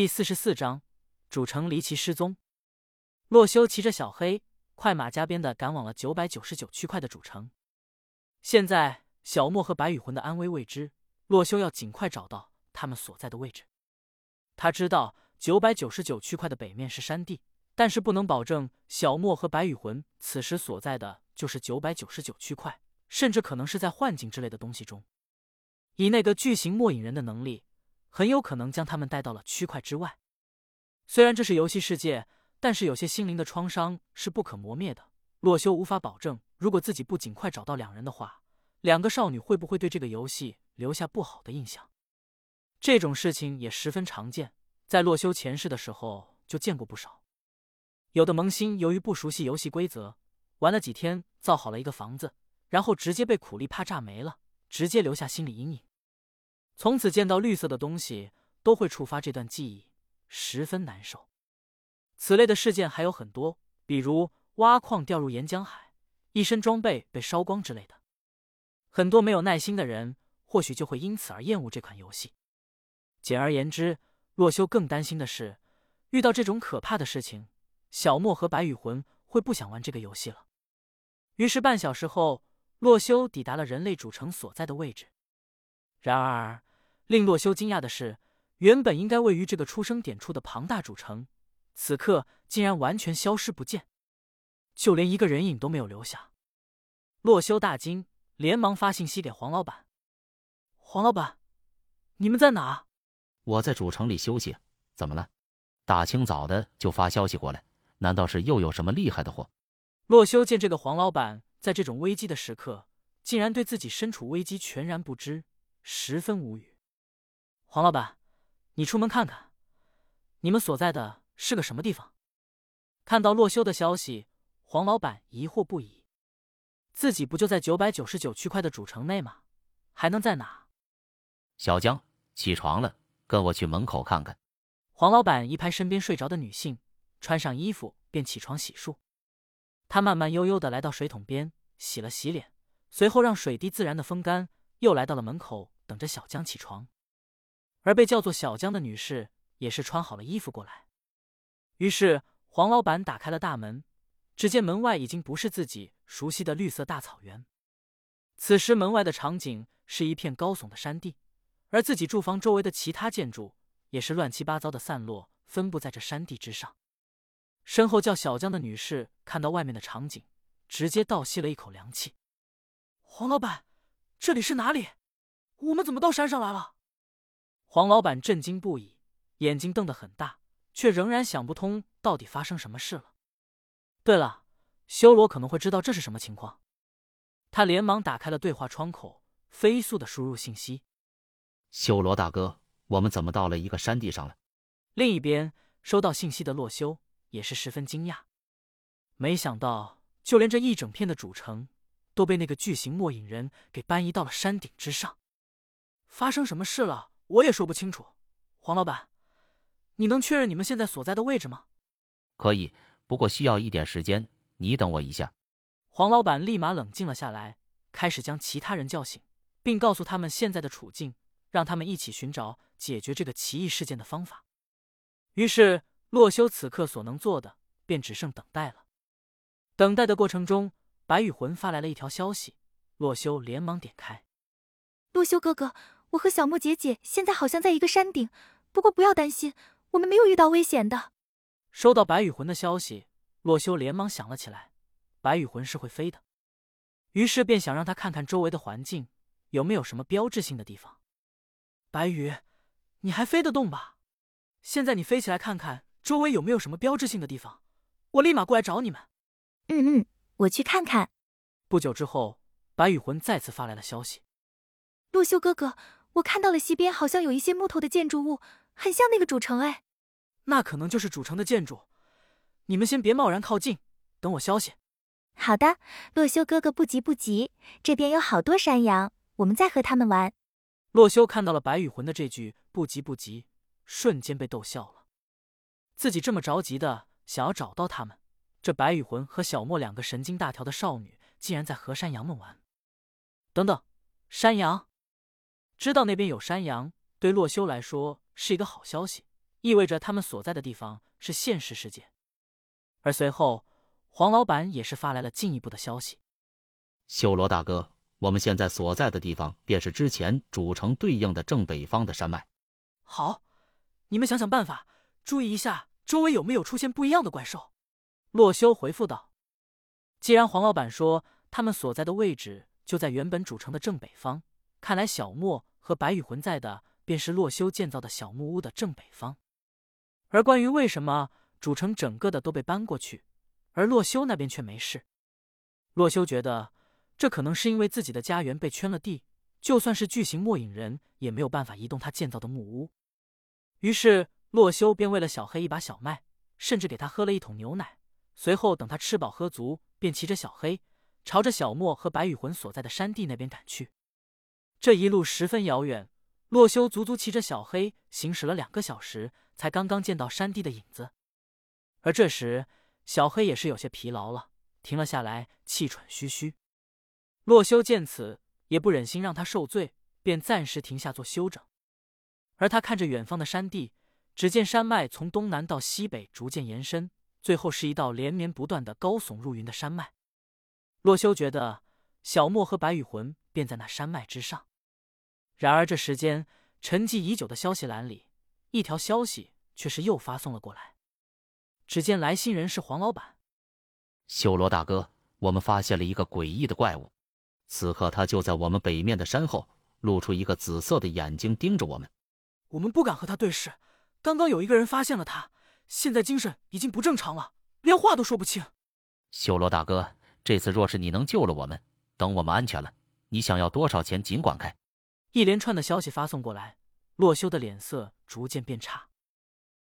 第四十四章，主城离奇失踪。洛修骑着小黑，快马加鞭的赶往了九百九十九区块的主城。现在小莫和白羽魂的安危未知，洛修要尽快找到他们所在的位置。他知道九百九十九区块的北面是山地，但是不能保证小莫和白羽魂此时所在的就是九百九十九区块，甚至可能是在幻境之类的东西中。以那个巨型末影人的能力。很有可能将他们带到了区块之外。虽然这是游戏世界，但是有些心灵的创伤是不可磨灭的。洛修无法保证，如果自己不尽快找到两人的话，两个少女会不会对这个游戏留下不好的印象。这种事情也十分常见，在洛修前世的时候就见过不少。有的萌新由于不熟悉游戏规则，玩了几天造好了一个房子，然后直接被苦力怕炸没了，直接留下心理阴影。从此见到绿色的东西都会触发这段记忆，十分难受。此类的事件还有很多，比如挖矿掉入岩浆海，一身装备被烧光之类的。很多没有耐心的人或许就会因此而厌恶这款游戏。简而言之，洛修更担心的是，遇到这种可怕的事情，小莫和白羽魂会不想玩这个游戏了。于是半小时后，洛修抵达了人类主城所在的位置。然而。令洛修惊讶的是，原本应该位于这个出生点处的庞大主城，此刻竟然完全消失不见，就连一个人影都没有留下。洛修大惊，连忙发信息给黄老板：“黄老板，你们在哪？”“我在主城里休息，怎么了？大清早的就发消息过来，难道是又有什么厉害的货？”洛修见这个黄老板在这种危机的时刻，竟然对自己身处危机全然不知，十分无语。黄老板，你出门看看，你们所在的是个什么地方？看到洛修的消息，黄老板疑惑不已。自己不就在九百九十九区块的主城内吗？还能在哪？小江，起床了，跟我去门口看看。黄老板一拍身边睡着的女性，穿上衣服便起床洗漱。他慢慢悠悠的来到水桶边，洗了洗脸，随后让水滴自然的风干，又来到了门口，等着小江起床。而被叫做小江的女士也是穿好了衣服过来，于是黄老板打开了大门，只见门外已经不是自己熟悉的绿色大草原，此时门外的场景是一片高耸的山地，而自己住房周围的其他建筑也是乱七八糟的散落，分布在这山地之上。身后叫小江的女士看到外面的场景，直接倒吸了一口凉气：“黄老板，这里是哪里？我们怎么到山上来了？”黄老板震惊不已，眼睛瞪得很大，却仍然想不通到底发生什么事了。对了，修罗可能会知道这是什么情况。他连忙打开了对话窗口，飞速的输入信息：“修罗大哥，我们怎么到了一个山地上了？”另一边收到信息的洛修也是十分惊讶，没想到就连这一整片的主城都被那个巨型末影人给搬移到了山顶之上。发生什么事了？我也说不清楚，黄老板，你能确认你们现在所在的位置吗？可以，不过需要一点时间，你等我一下。黄老板立马冷静了下来，开始将其他人叫醒，并告诉他们现在的处境，让他们一起寻找解决这个奇异事件的方法。于是，洛修此刻所能做的便只剩等待了。等待的过程中，白羽魂发来了一条消息，洛修连忙点开。洛修哥哥。我和小莫姐姐现在好像在一个山顶，不过不要担心，我们没有遇到危险的。收到白羽魂的消息，洛修连忙想了起来，白羽魂是会飞的，于是便想让他看看周围的环境有没有什么标志性的地方。白羽，你还飞得动吧？现在你飞起来看看周围有没有什么标志性的地方，我立马过来找你们。嗯嗯，我去看看。不久之后，白羽魂再次发来了消息，洛修哥哥。我看到了西边好像有一些木头的建筑物，很像那个主城哎。那可能就是主城的建筑。你们先别贸然靠近，等我消息。好的，洛修哥哥不急不急，这边有好多山羊，我们再和他们玩。洛修看到了白羽魂的这句“不急不急”，瞬间被逗笑了。自己这么着急的想要找到他们，这白羽魂和小莫两个神经大条的少女竟然在和山羊们玩。等等，山羊。知道那边有山羊，对洛修来说是一个好消息。意味着他们所在的地方是现实世界。而随后，黄老板也是发来了进一步的消息：修罗大哥，我们现在所在的地方便是之前主城对应的正北方的山脉。好，你们想想办法，注意一下周围有没有出现不一样的怪兽。洛修回复道：“既然黄老板说他们所在的位置就在原本主城的正北方，看来小莫和白羽魂在的便是洛修建造的小木屋的正北方。而关于为什么主城整个的都被搬过去，而洛修那边却没事，洛修觉得这可能是因为自己的家园被圈了地，就算是巨型末影人也没有办法移动他建造的木屋。于是洛修便喂了小黑一把小麦，甚至给他喝了一桶牛奶。”随后，等他吃饱喝足，便骑着小黑，朝着小莫和白羽魂所在的山地那边赶去。这一路十分遥远，洛修足足骑着小黑行驶了两个小时，才刚刚见到山地的影子。而这时，小黑也是有些疲劳了，停了下来，气喘吁吁。洛修见此，也不忍心让他受罪，便暂时停下做休整。而他看着远方的山地，只见山脉从东南到西北逐渐延伸。最后是一道连绵不断的高耸入云的山脉。洛修觉得小莫和白羽魂便在那山脉之上。然而这时间，沉寂已久的消息栏里，一条消息却是又发送了过来。只见来信人是黄老板。修罗大哥，我们发现了一个诡异的怪物。此刻他就在我们北面的山后，露出一个紫色的眼睛盯着我们。我们不敢和他对视。刚刚有一个人发现了他。现在精神已经不正常了，连话都说不清。修罗大哥，这次若是你能救了我们，等我们安全了，你想要多少钱尽管开。一连串的消息发送过来，洛修的脸色逐渐变差。